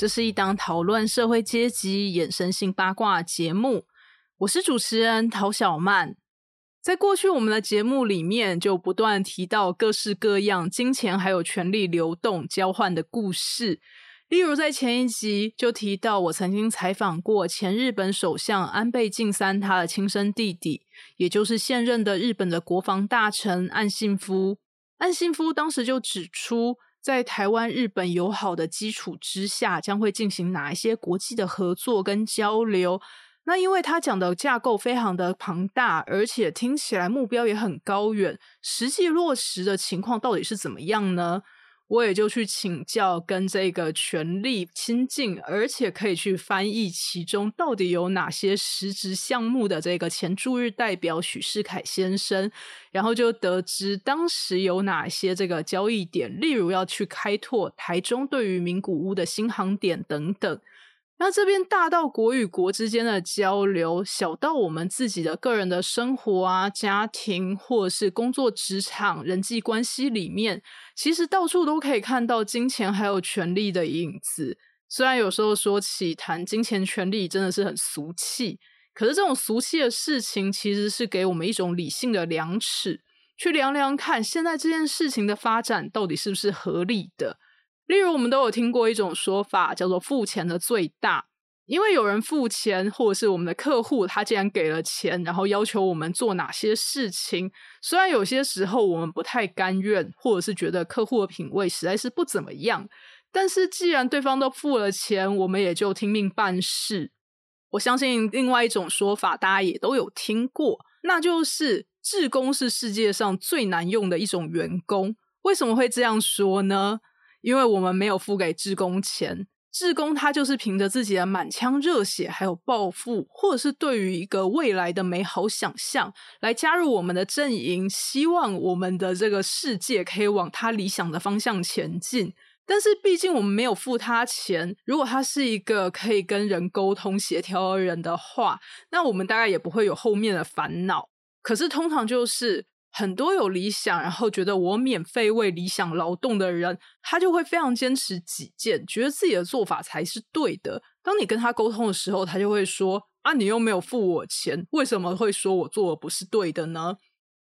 这是一档讨论社会阶级衍生性八卦节目。我是主持人陶小曼。在过去我们的节目里面，就不断提到各式各样金钱还有权力流动交换的故事。例如在前一集就提到，我曾经采访过前日本首相安倍晋三他的亲生弟弟，也就是现任的日本的国防大臣岸信夫。岸信夫当时就指出。在台湾日本友好的基础之下，将会进行哪一些国际的合作跟交流？那因为他讲的架构非常的庞大，而且听起来目标也很高远，实际落实的情况到底是怎么样呢？我也就去请教跟这个权力亲近，而且可以去翻译其中到底有哪些实质项目的这个前驻日代表许世凯先生，然后就得知当时有哪些这个交易点，例如要去开拓台中对于名古屋的新航点等等。那这边大到国与国之间的交流，小到我们自己的个人的生活啊、家庭或者是工作职场人际关系里面，其实到处都可以看到金钱还有权力的影子。虽然有时候说起谈金钱权力真的是很俗气，可是这种俗气的事情，其实是给我们一种理性的量尺，去量量看现在这件事情的发展到底是不是合理的。例如，我们都有听过一种说法，叫做“付钱的最大”，因为有人付钱，或者是我们的客户，他既然给了钱，然后要求我们做哪些事情，虽然有些时候我们不太甘愿，或者是觉得客户的品味实在是不怎么样，但是既然对方都付了钱，我们也就听命办事。我相信另外一种说法，大家也都有听过，那就是“志工是世界上最难用的一种员工”。为什么会这样说呢？因为我们没有付给志工钱，志工他就是凭着自己的满腔热血，还有抱负，或者是对于一个未来的美好想象，来加入我们的阵营，希望我们的这个世界可以往他理想的方向前进。但是毕竟我们没有付他钱，如果他是一个可以跟人沟通协调的人的话，那我们大概也不会有后面的烦恼。可是通常就是。很多有理想，然后觉得我免费为理想劳动的人，他就会非常坚持己见，觉得自己的做法才是对的。当你跟他沟通的时候，他就会说：“啊，你又没有付我钱，为什么会说我做的不是对的呢？”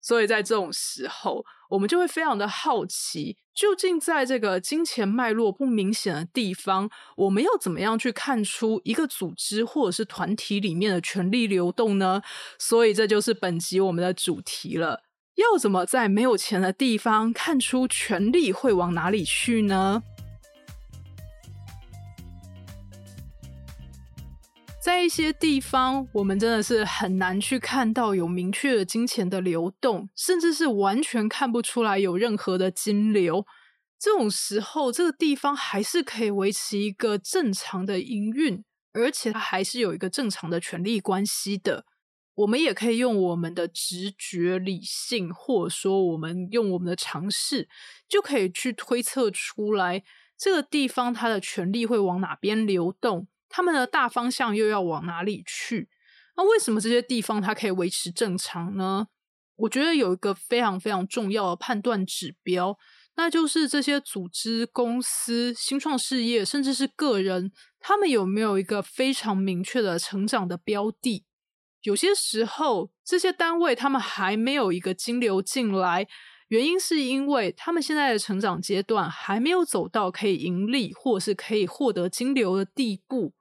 所以在这种时候，我们就会非常的好奇，究竟在这个金钱脉络不明显的地方，我们要怎么样去看出一个组织或者是团体里面的权力流动呢？所以这就是本集我们的主题了。要怎么在没有钱的地方看出权力会往哪里去呢？在一些地方，我们真的是很难去看到有明确的金钱的流动，甚至是完全看不出来有任何的金流。这种时候，这个地方还是可以维持一个正常的营运，而且它还是有一个正常的权力关系的。我们也可以用我们的直觉、理性，或者说我们用我们的尝试，就可以去推测出来这个地方它的权力会往哪边流动，他们的大方向又要往哪里去。那为什么这些地方它可以维持正常呢？我觉得有一个非常非常重要的判断指标，那就是这些组织、公司、新创事业，甚至是个人，他们有没有一个非常明确的成长的标的。有些时候，这些单位他们还没有一个金流进来，原因是因为他们现在的成长阶段还没有走到可以盈利或是可以获得金流的地步。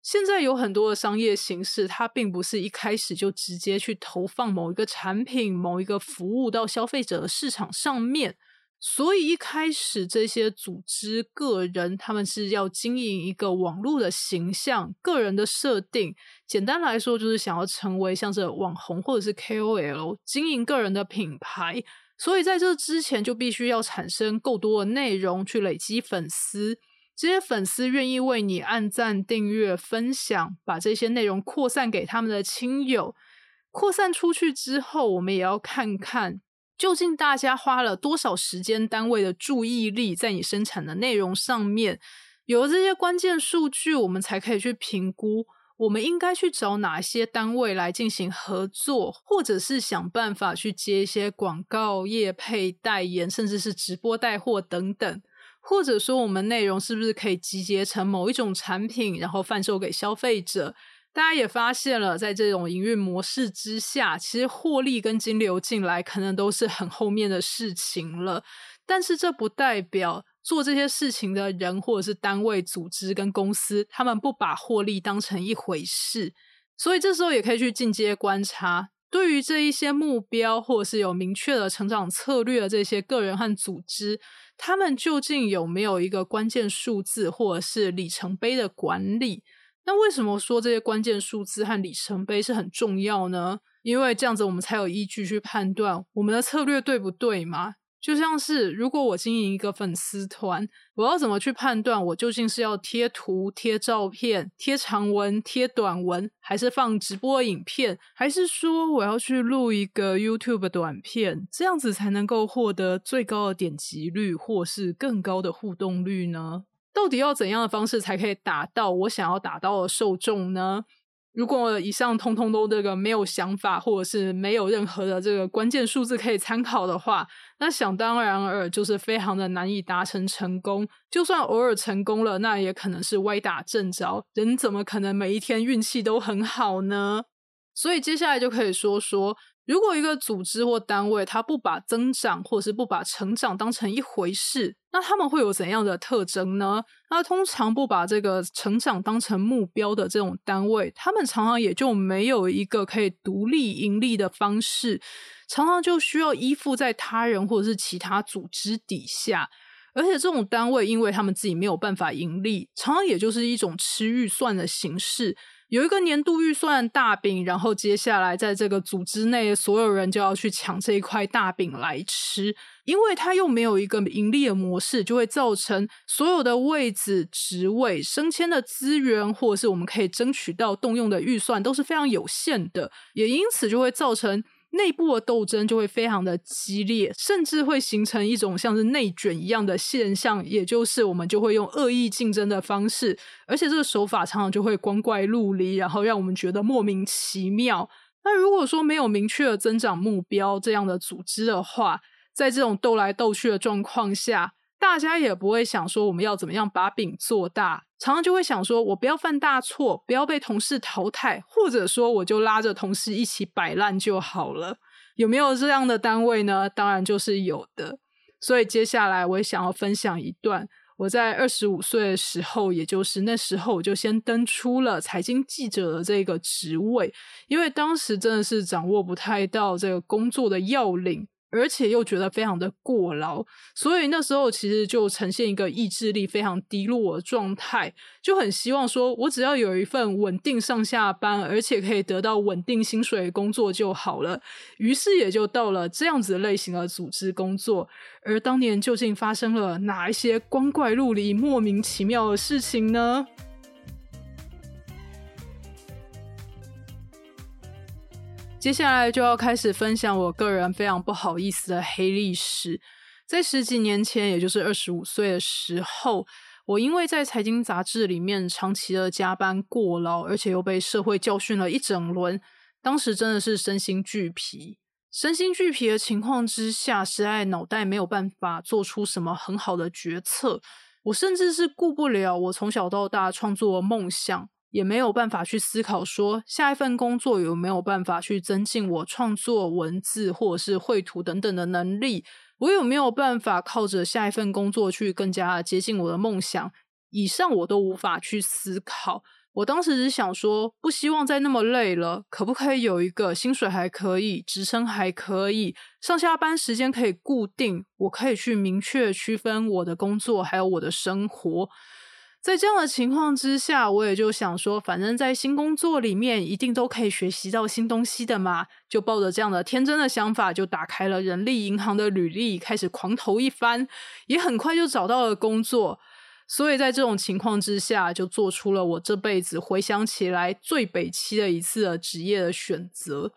现在有很多的商业形式，它并不是一开始就直接去投放某一个产品、某一个服务到消费者的市场上面。所以一开始，这些组织、个人，他们是要经营一个网络的形象、个人的设定。简单来说，就是想要成为像是网红或者是 KOL，经营个人的品牌。所以在这之前，就必须要产生够多的内容去累积粉丝。这些粉丝愿意为你按赞、订阅、分享，把这些内容扩散给他们的亲友。扩散出去之后，我们也要看看究竟大家花了多少时间单位的注意力在你生产的内容上面。有了这些关键数据，我们才可以去评估。我们应该去找哪些单位来进行合作，或者是想办法去接一些广告、业配、代言，甚至是直播带货等等。或者说，我们内容是不是可以集结成某一种产品，然后贩售给消费者？大家也发现了，在这种营运模式之下，其实获利跟金流进来可能都是很后面的事情了。但是这不代表。做这些事情的人，或者是单位、组织跟公司，他们不把获利当成一回事，所以这时候也可以去进阶观察，对于这一些目标，或者是有明确的成长策略的这些个人和组织，他们究竟有没有一个关键数字，或者是里程碑的管理？那为什么说这些关键数字和里程碑是很重要呢？因为这样子我们才有依据去判断我们的策略对不对嘛。就像是，如果我经营一个粉丝团，我要怎么去判断我究竟是要贴图、贴照片、贴长文、贴短文，还是放直播影片，还是说我要去录一个 YouTube 短片，这样子才能够获得最高的点击率，或是更高的互动率呢？到底要怎样的方式才可以达到我想要达到的受众呢？如果以上通通都这个没有想法，或者是没有任何的这个关键数字可以参考的话，那想当然尔就是非常的难以达成成功。就算偶尔成功了，那也可能是歪打正着。人怎么可能每一天运气都很好呢？所以接下来就可以说说。如果一个组织或单位，它不把增长或是不把成长当成一回事，那他们会有怎样的特征呢？那通常不把这个成长当成目标的这种单位，他们常常也就没有一个可以独立盈利的方式，常常就需要依附在他人或者是其他组织底下，而且这种单位因为他们自己没有办法盈利，常常也就是一种吃预算的形式。有一个年度预算大饼，然后接下来在这个组织内，所有人就要去抢这一块大饼来吃，因为它又没有一个盈利的模式，就会造成所有的位置、职位、升迁的资源，或者是我们可以争取到动用的预算都是非常有限的，也因此就会造成。内部的斗争就会非常的激烈，甚至会形成一种像是内卷一样的现象，也就是我们就会用恶意竞争的方式，而且这个手法常常就会光怪陆离，然后让我们觉得莫名其妙。那如果说没有明确的增长目标这样的组织的话，在这种斗来斗去的状况下。大家也不会想说我们要怎么样把饼做大，常常就会想说我不要犯大错，不要被同事淘汰，或者说我就拉着同事一起摆烂就好了。有没有这样的单位呢？当然就是有的。所以接下来我也想要分享一段我在二十五岁的时候，也就是那时候我就先登出了财经记者的这个职位，因为当时真的是掌握不太到这个工作的要领。而且又觉得非常的过劳，所以那时候其实就呈现一个意志力非常低落的状态，就很希望说我只要有一份稳定上下班，而且可以得到稳定薪水的工作就好了。于是也就到了这样子类型的组织工作。而当年究竟发生了哪一些光怪陆离、莫名其妙的事情呢？接下来就要开始分享我个人非常不好意思的黑历史。在十几年前，也就是二十五岁的时候，我因为在财经杂志里面长期的加班过劳，而且又被社会教训了一整轮，当时真的是身心俱疲。身心俱疲的情况之下，实在脑袋没有办法做出什么很好的决策。我甚至是顾不了我从小到大创作的梦想。也没有办法去思考说下一份工作有没有办法去增进我创作文字或者是绘图等等的能力，我有没有办法靠着下一份工作去更加接近我的梦想？以上我都无法去思考。我当时只想说，不希望再那么累了，可不可以有一个薪水还可以、职称还可以、上下班时间可以固定，我可以去明确区分我的工作还有我的生活。在这样的情况之下，我也就想说，反正在新工作里面一定都可以学习到新东西的嘛，就抱着这样的天真的想法，就打开了人力银行的履历，开始狂投一番，也很快就找到了工作。所以在这种情况之下，就做出了我这辈子回想起来最北期的一次的职业的选择。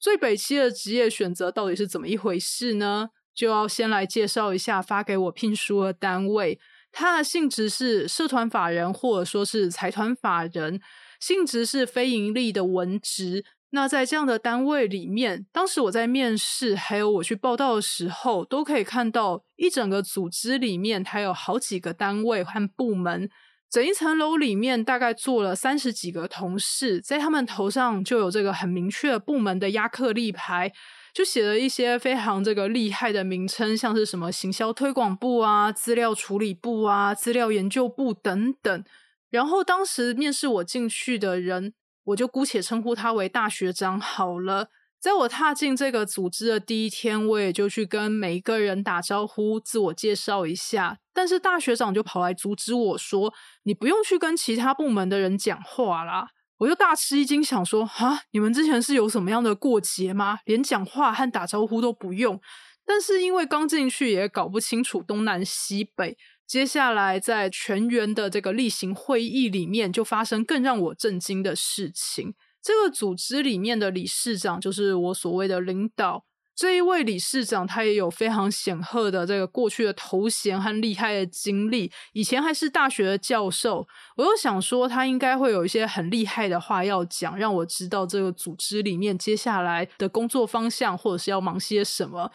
最北期的职业选择到底是怎么一回事呢？就要先来介绍一下发给我聘书的单位，它的性质是社团法人或者说是财团法人，性质是非盈利的文职。那在这样的单位里面，当时我在面试，还有我去报道的时候，都可以看到一整个组织里面，它有好几个单位和部门，整一层楼里面大概坐了三十几个同事，在他们头上就有这个很明确部门的亚克力牌，就写了一些非常这个厉害的名称，像是什么行销推广部啊、资料处理部啊、资料研究部等等。然后当时面试我进去的人。我就姑且称呼他为大学长好了。在我踏进这个组织的第一天，我也就去跟每一个人打招呼、自我介绍一下。但是大学长就跑来阻止我说：“你不用去跟其他部门的人讲话啦。”我就大吃一惊，想说：“啊，你们之前是有什么样的过节吗？连讲话和打招呼都不用？”但是因为刚进去，也搞不清楚东南西北。接下来，在全员的这个例行会议里面，就发生更让我震惊的事情。这个组织里面的理事长，就是我所谓的领导。这一位理事长，他也有非常显赫的这个过去的头衔和厉害的经历。以前还是大学的教授，我又想说，他应该会有一些很厉害的话要讲，让我知道这个组织里面接下来的工作方向，或者是要忙些什么。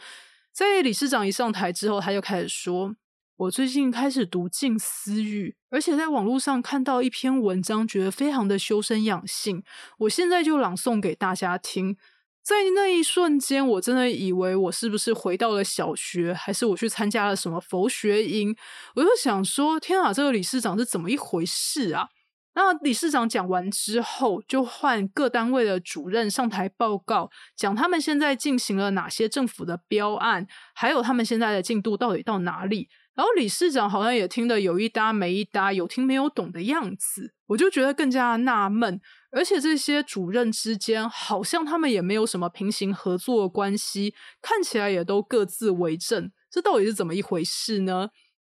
在理事长一上台之后，他就开始说。我最近开始读静思语，而且在网络上看到一篇文章，觉得非常的修身养性。我现在就朗诵给大家听。在那一瞬间，我真的以为我是不是回到了小学，还是我去参加了什么佛学营？我就想说，天啊，这个理事长是怎么一回事啊？那理事长讲完之后，就换各单位的主任上台报告，讲他们现在进行了哪些政府的标案，还有他们现在的进度到底到哪里。然后理事长好像也听得有一搭没一搭，有听没有懂的样子，我就觉得更加纳闷。而且这些主任之间好像他们也没有什么平行合作的关系，看起来也都各自为政，这到底是怎么一回事呢？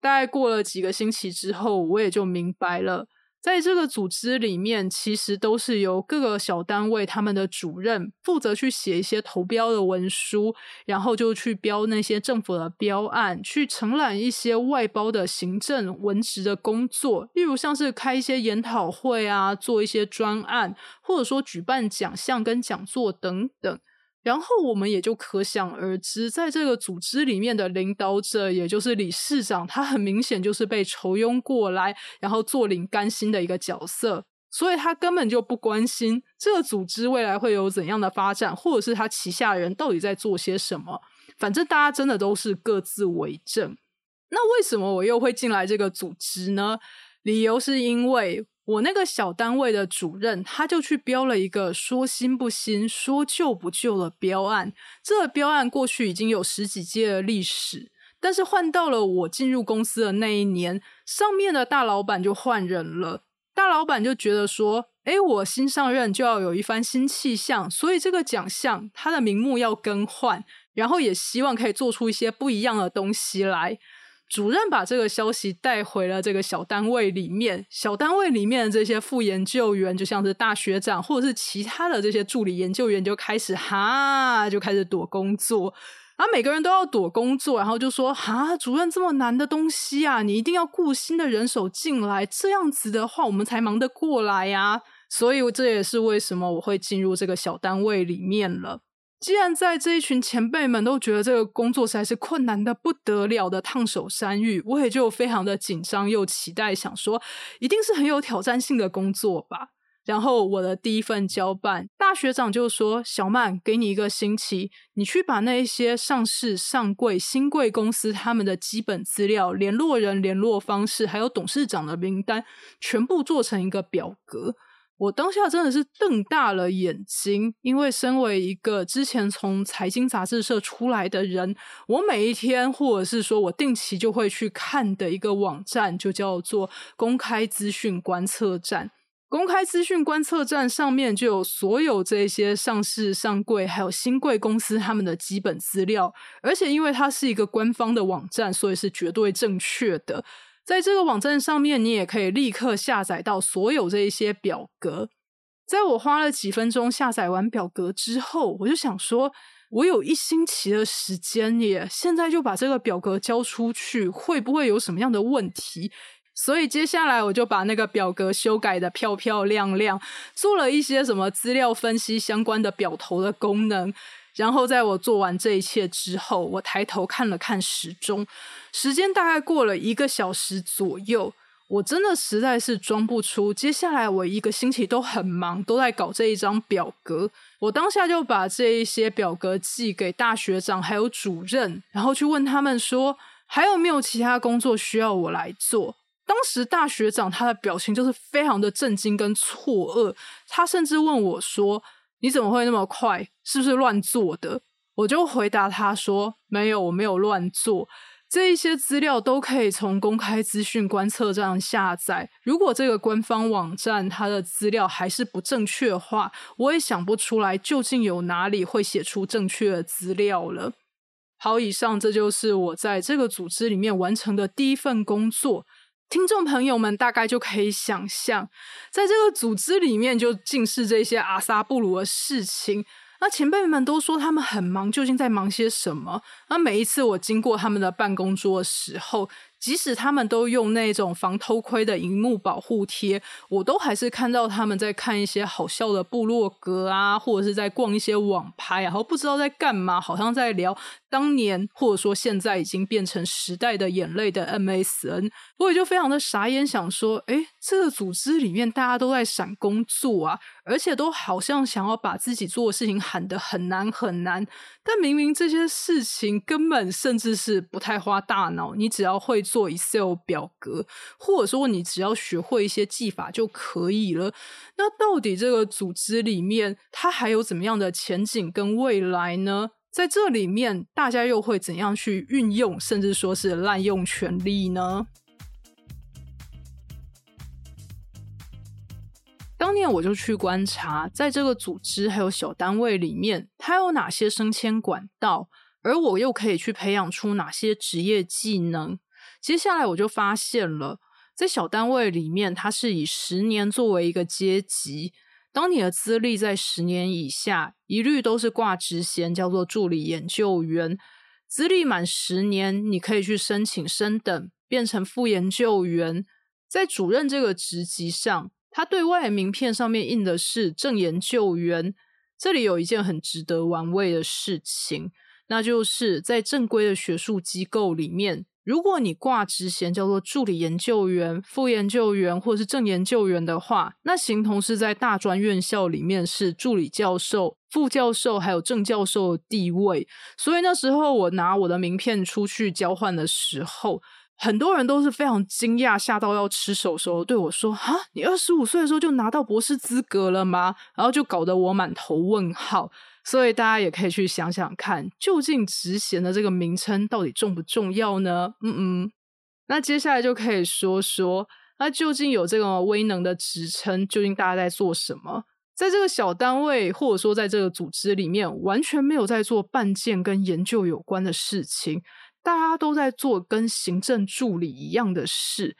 大概过了几个星期之后，我也就明白了。在这个组织里面，其实都是由各个小单位他们的主任负责去写一些投标的文书，然后就去标那些政府的标案，去承揽一些外包的行政文职的工作，例如像是开一些研讨会啊，做一些专案，或者说举办奖项跟讲座等等。然后我们也就可想而知，在这个组织里面的领导者，也就是理事长，他很明显就是被抽佣过来，然后坐领甘心的一个角色，所以他根本就不关心这个组织未来会有怎样的发展，或者是他旗下人到底在做些什么。反正大家真的都是各自为政。那为什么我又会进来这个组织呢？理由是因为。我那个小单位的主任，他就去标了一个说新不新、说旧不旧的标案。这个标案过去已经有十几届的历史，但是换到了我进入公司的那一年，上面的大老板就换人了。大老板就觉得说：“哎，我新上任就要有一番新气象，所以这个奖项它的名目要更换，然后也希望可以做出一些不一样的东西来。”主任把这个消息带回了这个小单位里面，小单位里面的这些副研究员，就像是大学长或者是其他的这些助理研究员，就开始哈，就开始躲工作，然后每个人都要躲工作，然后就说哈，主任这么难的东西啊，你一定要雇新的人手进来，这样子的话，我们才忙得过来呀。所以这也是为什么我会进入这个小单位里面了。既然在这一群前辈们都觉得这个工作实在是困难的不得了的烫手山芋，我也就非常的紧张又期待，想说一定是很有挑战性的工作吧。然后我的第一份交办大学长就说：“小曼，给你一个星期，你去把那一些上市、上柜、新贵公司他们的基本资料、联络人、联络方式，还有董事长的名单，全部做成一个表格。”我当下真的是瞪大了眼睛，因为身为一个之前从财经杂志社出来的人，我每一天或者是说我定期就会去看的一个网站，就叫做公开资讯观测站。公开资讯观测站上面就有所有这些上市、上柜还有新贵公司他们的基本资料，而且因为它是一个官方的网站，所以是绝对正确的。在这个网站上面，你也可以立刻下载到所有这一些表格。在我花了几分钟下载完表格之后，我就想说，我有一星期的时间耶，现在就把这个表格交出去，会不会有什么样的问题？所以接下来我就把那个表格修改的漂漂亮亮，做了一些什么资料分析相关的表头的功能。然后在我做完这一切之后，我抬头看了看时钟，时间大概过了一个小时左右。我真的实在是装不出，接下来我一个星期都很忙，都在搞这一张表格。我当下就把这一些表格寄给大学长还有主任，然后去问他们说还有没有其他工作需要我来做。当时大学长他的表情就是非常的震惊跟错愕，他甚至问我说：“你怎么会那么快？是不是乱做的？”我就回答他说：“没有，我没有乱做。”这一些资料都可以从公开资讯观测站下载。如果这个官方网站它的资料还是不正确的话，我也想不出来究竟有哪里会写出正确的资料了。好，以上这就是我在这个组织里面完成的第一份工作。听众朋友们大概就可以想象，在这个组织里面就尽是这些阿萨布鲁的事情。那前辈们都说他们很忙，究竟在忙些什么？那每一次我经过他们的办公桌的时候。即使他们都用那种防偷窥的荧幕保护贴，我都还是看到他们在看一些好笑的部落格啊，或者是在逛一些网拍，然后不知道在干嘛，好像在聊当年或者说现在已经变成时代的眼泪的 MSN。我也就非常的傻眼，想说，哎，这个组织里面大家都在闪工作啊，而且都好像想要把自己做的事情喊得很难很难，但明明这些事情根本甚至是不太花大脑，你只要会。做 Excel 表格，或者说你只要学会一些技法就可以了。那到底这个组织里面它还有怎么样的前景跟未来呢？在这里面，大家又会怎样去运用，甚至说是滥用权力呢？当年我就去观察，在这个组织还有小单位里面，它有哪些升迁管道，而我又可以去培养出哪些职业技能。接下来我就发现了，在小单位里面，它是以十年作为一个阶级。当你的资历在十年以下，一律都是挂职衔，叫做助理研究员。资历满十年，你可以去申请升等，变成副研究员。在主任这个职级上，他对外名片上面印的是正研究员。这里有一件很值得玩味的事情，那就是在正规的学术机构里面。如果你挂职衔叫做助理研究员、副研究员或者是正研究员的话，那形同是在大专院校里面是助理教授、副教授还有正教授的地位。所以那时候我拿我的名片出去交换的时候，很多人都是非常惊讶，吓到要吃手手，对我说：“啊，你二十五岁的时候就拿到博士资格了吗？”然后就搞得我满头问号。所以大家也可以去想想看，究竟职衔的这个名称到底重不重要呢？嗯嗯，那接下来就可以说说，那究竟有这个威能的职称，究竟大家在做什么？在这个小单位，或者说在这个组织里面，完全没有在做办件跟研究有关的事情，大家都在做跟行政助理一样的事。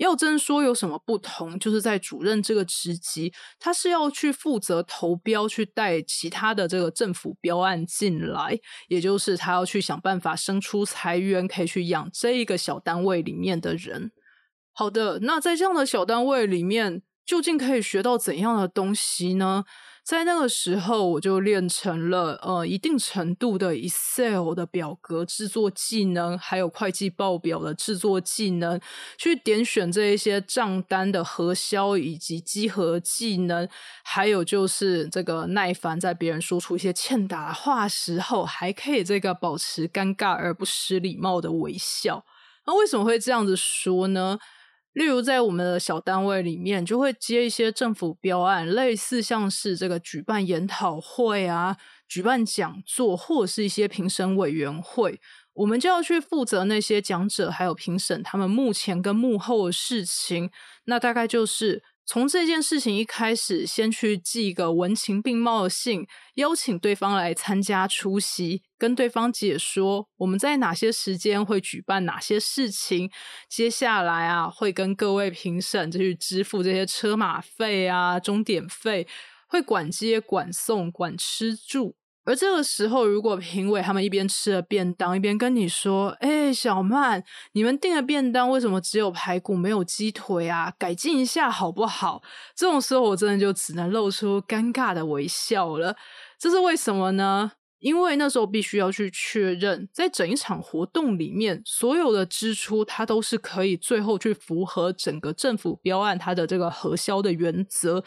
要真说有什么不同，就是在主任这个职级，他是要去负责投标，去带其他的这个政府标案进来，也就是他要去想办法生出财源，可以去养这一个小单位里面的人。好的，那在这样的小单位里面，究竟可以学到怎样的东西呢？在那个时候，我就练成了呃一定程度的 Excel 的表格制作技能，还有会计报表的制作技能，去点选这一些账单的核销以及稽核技能，还有就是这个耐烦在别人说出一些欠打话时候，还可以这个保持尴尬而不失礼貌的微笑。那为什么会这样子说呢？例如，在我们的小单位里面，就会接一些政府标案，类似像是这个举办研讨会啊、举办讲座，或者是一些评审委员会，我们就要去负责那些讲者还有评审他们目前跟幕后的事情。那大概就是从这件事情一开始，先去寄一个文情并茂的信，邀请对方来参加出席，跟对方解说我们在哪些时间会举办哪些事情，接下来啊会跟各位评审就去支付这些车马费啊、终点费，会管接、管送、管吃住。而这个时候，如果评委他们一边吃了便当，一边跟你说：“哎，小曼，你们订的便当为什么只有排骨没有鸡腿啊？改进一下好不好？”这种时候，我真的就只能露出尴尬的微笑了。这是为什么呢？因为那时候必须要去确认，在整一场活动里面，所有的支出它都是可以最后去符合整个政府标案它的这个核销的原则。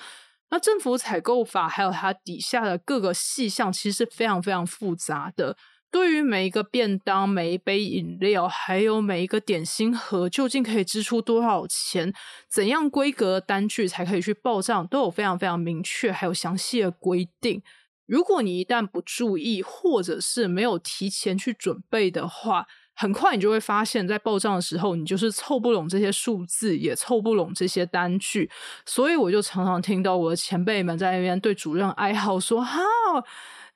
那政府采购法还有它底下的各个细项，其实是非常非常复杂的。对于每一个便当、每一杯饮料，还有每一个点心盒，究竟可以支出多少钱？怎样规格单据才可以去报账，都有非常非常明确还有详细的规定。如果你一旦不注意，或者是没有提前去准备的话，很快你就会发现，在报账的时候，你就是凑不拢这些数字，也凑不拢这些单据。所以我就常常听到我的前辈们在那边对主任哀嚎说：“哈，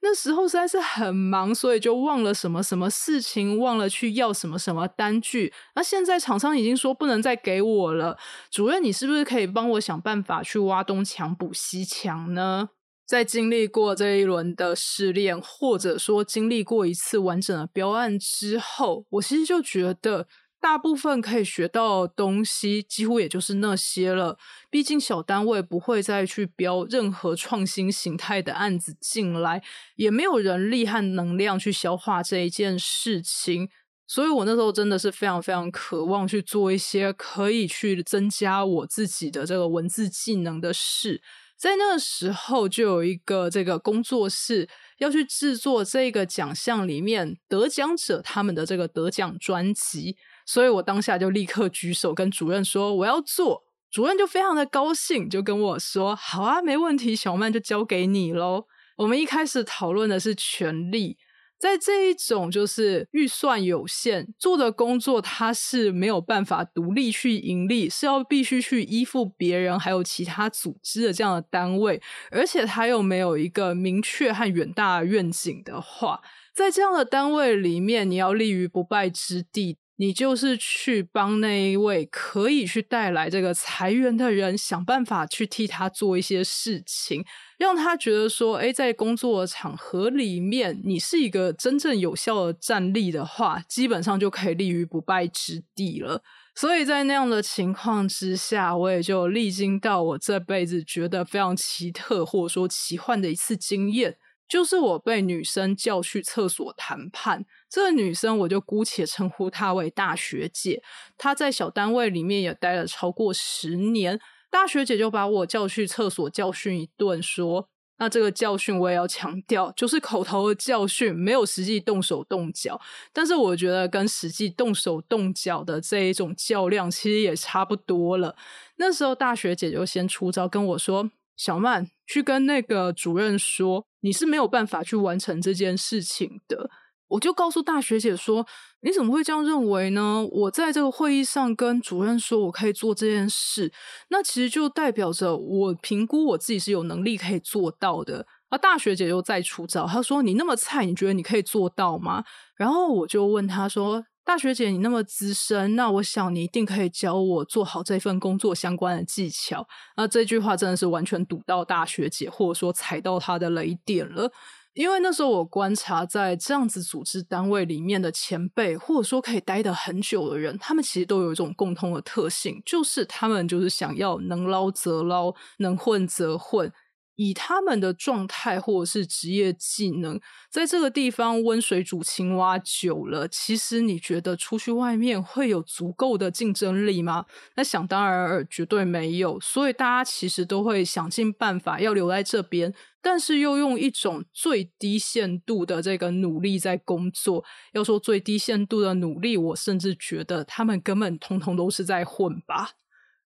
那时候实在是很忙，所以就忘了什么什么事情，忘了去要什么什么单据。那现在厂商已经说不能再给我了，主任，你是不是可以帮我想办法去挖东墙补西墙呢？”在经历过这一轮的试炼，或者说经历过一次完整的标案之后，我其实就觉得，大部分可以学到的东西，几乎也就是那些了。毕竟小单位不会再去标任何创新形态的案子进来，也没有人力和能量去消化这一件事情。所以我那时候真的是非常非常渴望去做一些可以去增加我自己的这个文字技能的事。在那个时候，就有一个这个工作室要去制作这个奖项里面得奖者他们的这个得奖专辑，所以我当下就立刻举手跟主任说我要做，主任就非常的高兴，就跟我说好啊，没问题，小曼就交给你喽。我们一开始讨论的是权利。在这一种就是预算有限做的工作，它是没有办法独立去盈利，是要必须去依附别人还有其他组织的这样的单位，而且它又没有一个明确和远大愿景的话，在这样的单位里面，你要立于不败之地。你就是去帮那一位可以去带来这个裁员的人，想办法去替他做一些事情，让他觉得说，哎，在工作场合里面，你是一个真正有效的战力的话，基本上就可以立于不败之地了。所以在那样的情况之下，我也就历经到我这辈子觉得非常奇特或者说奇幻的一次经验。就是我被女生叫去厕所谈判，这个女生我就姑且称呼她为大学姐。她在小单位里面也待了超过十年，大学姐就把我叫去厕所教训一顿，说：“那这个教训我也要强调，就是口头的教训，没有实际动手动脚。但是我觉得跟实际动手动脚的这一种较量，其实也差不多了。那时候大学姐就先出招跟我说：‘小曼，去跟那个主任说。’你是没有办法去完成这件事情的，我就告诉大学姐说：“你怎么会这样认为呢？”我在这个会议上跟主任说我可以做这件事，那其实就代表着我评估我自己是有能力可以做到的。而大学姐又再出招，她说：“你那么菜，你觉得你可以做到吗？”然后我就问她说。大学姐，你那么资深，那我想你一定可以教我做好这份工作相关的技巧。那这句话真的是完全堵到大学姐，或者说踩到她的雷点了。因为那时候我观察在这样子组织单位里面的前辈，或者说可以待得很久的人，他们其实都有一种共通的特性，就是他们就是想要能捞则捞，能混则混。以他们的状态或者是职业技能，在这个地方温水煮青蛙久了，其实你觉得出去外面会有足够的竞争力吗？那想当然尔，绝对没有。所以大家其实都会想尽办法要留在这边，但是又用一种最低限度的这个努力在工作。要说最低限度的努力，我甚至觉得他们根本通通都是在混吧。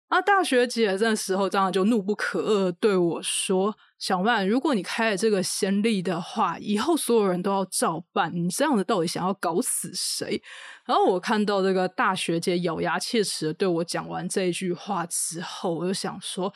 啊，大学姐这时候当然就怒不可遏对我说：“小曼，如果你开了这个先例的话，以后所有人都要照办。你这样子到底想要搞死谁？”然后我看到这个大学姐咬牙切齿的对我讲完这一句话之后，我就想说。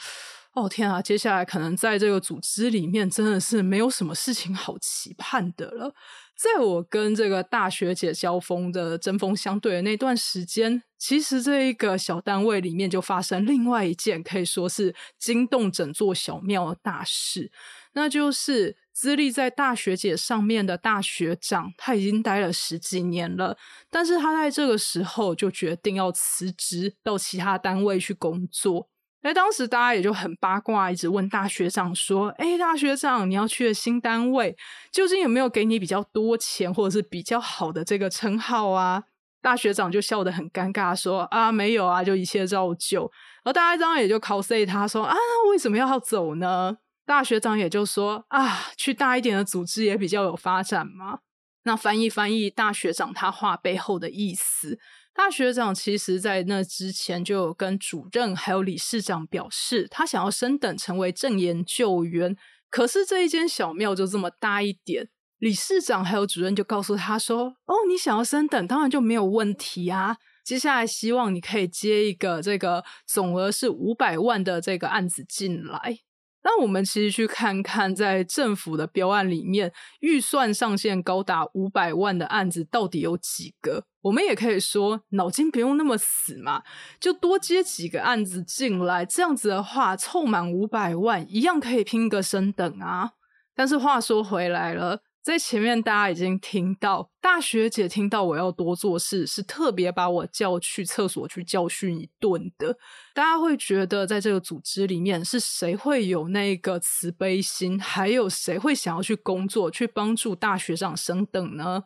哦天啊！接下来可能在这个组织里面真的是没有什么事情好期盼的了。在我跟这个大学姐交锋的针锋相对的那段时间，其实这一个小单位里面就发生另外一件可以说是惊动整座小庙的大事，那就是资历在大学姐上面的大学长，他已经待了十几年了，但是他在这个时候就决定要辞职，到其他单位去工作。哎，当时大家也就很八卦，一直问大学长说：“哎，大学长，你要去的新单位，究竟有没有给你比较多钱，或者是比较好的这个称号啊？”大学长就笑得很尴尬，说：“啊，没有啊，就一切照旧。”而大家当然也就 cos 他说：“啊，为什么要走呢？”大学长也就说：“啊，去大一点的组织也比较有发展嘛。”那翻译翻译大学长他话背后的意思。大学长其实，在那之前就有跟主任还有理事长表示，他想要升等成为正研究员。可是这一间小庙就这么大一点，理事长还有主任就告诉他说：“哦，你想要升等，当然就没有问题啊。接下来希望你可以接一个这个总额是五百万的这个案子进来。”那我们其实去看看，在政府的标案里面，预算上限高达五百万的案子到底有几个？我们也可以说，脑筋不用那么死嘛，就多接几个案子进来，这样子的话，凑满五百万，一样可以拼个升等啊。但是话说回来了。在前面，大家已经听到大学姐听到我要多做事，是特别把我叫去厕所去教训一顿的。大家会觉得，在这个组织里面，是谁会有那个慈悲心？还有谁会想要去工作，去帮助大学长升等呢？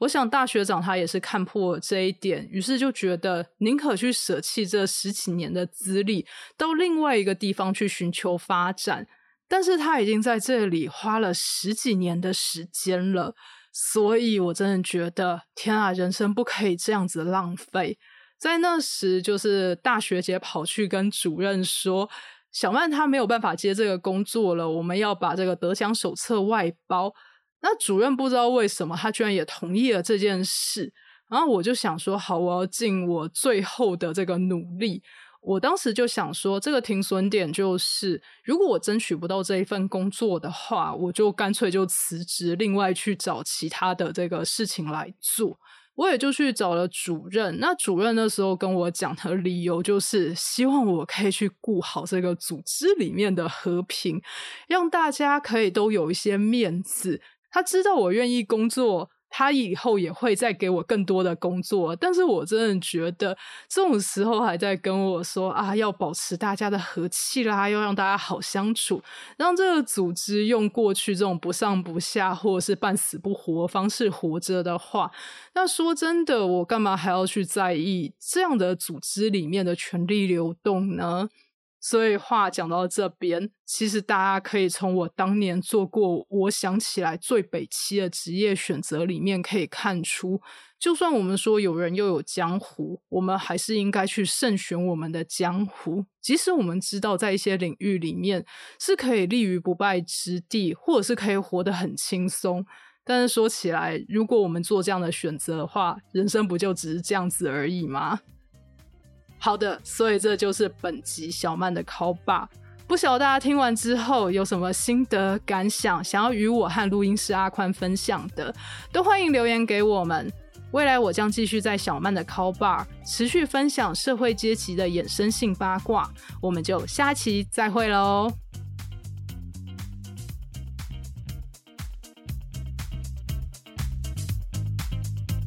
我想大学长他也是看破了这一点，于是就觉得宁可去舍弃这十几年的资历，到另外一个地方去寻求发展。但是他已经在这里花了十几年的时间了，所以我真的觉得，天啊，人生不可以这样子浪费。在那时，就是大学姐跑去跟主任说，小曼她没有办法接这个工作了，我们要把这个得奖手册外包。那主任不知道为什么，他居然也同意了这件事。然后我就想说，好，我要尽我最后的这个努力。我当时就想说，这个停损点就是，如果我争取不到这一份工作的话，我就干脆就辞职，另外去找其他的这个事情来做。我也就去找了主任，那主任那时候跟我讲的理由就是，希望我可以去顾好这个组织里面的和平，让大家可以都有一些面子。他知道我愿意工作。他以后也会再给我更多的工作，但是我真的觉得这种时候还在跟我说啊，要保持大家的和气啦，要让大家好相处，让这个组织用过去这种不上不下或者是半死不活方式活着的话，那说真的，我干嘛还要去在意这样的组织里面的权力流动呢？所以话讲到这边，其实大家可以从我当年做过我想起来最北期的职业选择里面可以看出，就算我们说有人又有江湖，我们还是应该去慎选我们的江湖。即使我们知道在一些领域里面是可以立于不败之地，或者是可以活得很轻松，但是说起来，如果我们做这样的选择的话，人生不就只是这样子而已吗？好的，所以这就是本集小曼的 call bar。不晓得大家听完之后有什么心得感想，想要与我和录音师阿宽分享的，都欢迎留言给我们。未来我将继续在小曼的 call bar 持续分享社会阶级的衍生性八卦。我们就下期再会喽。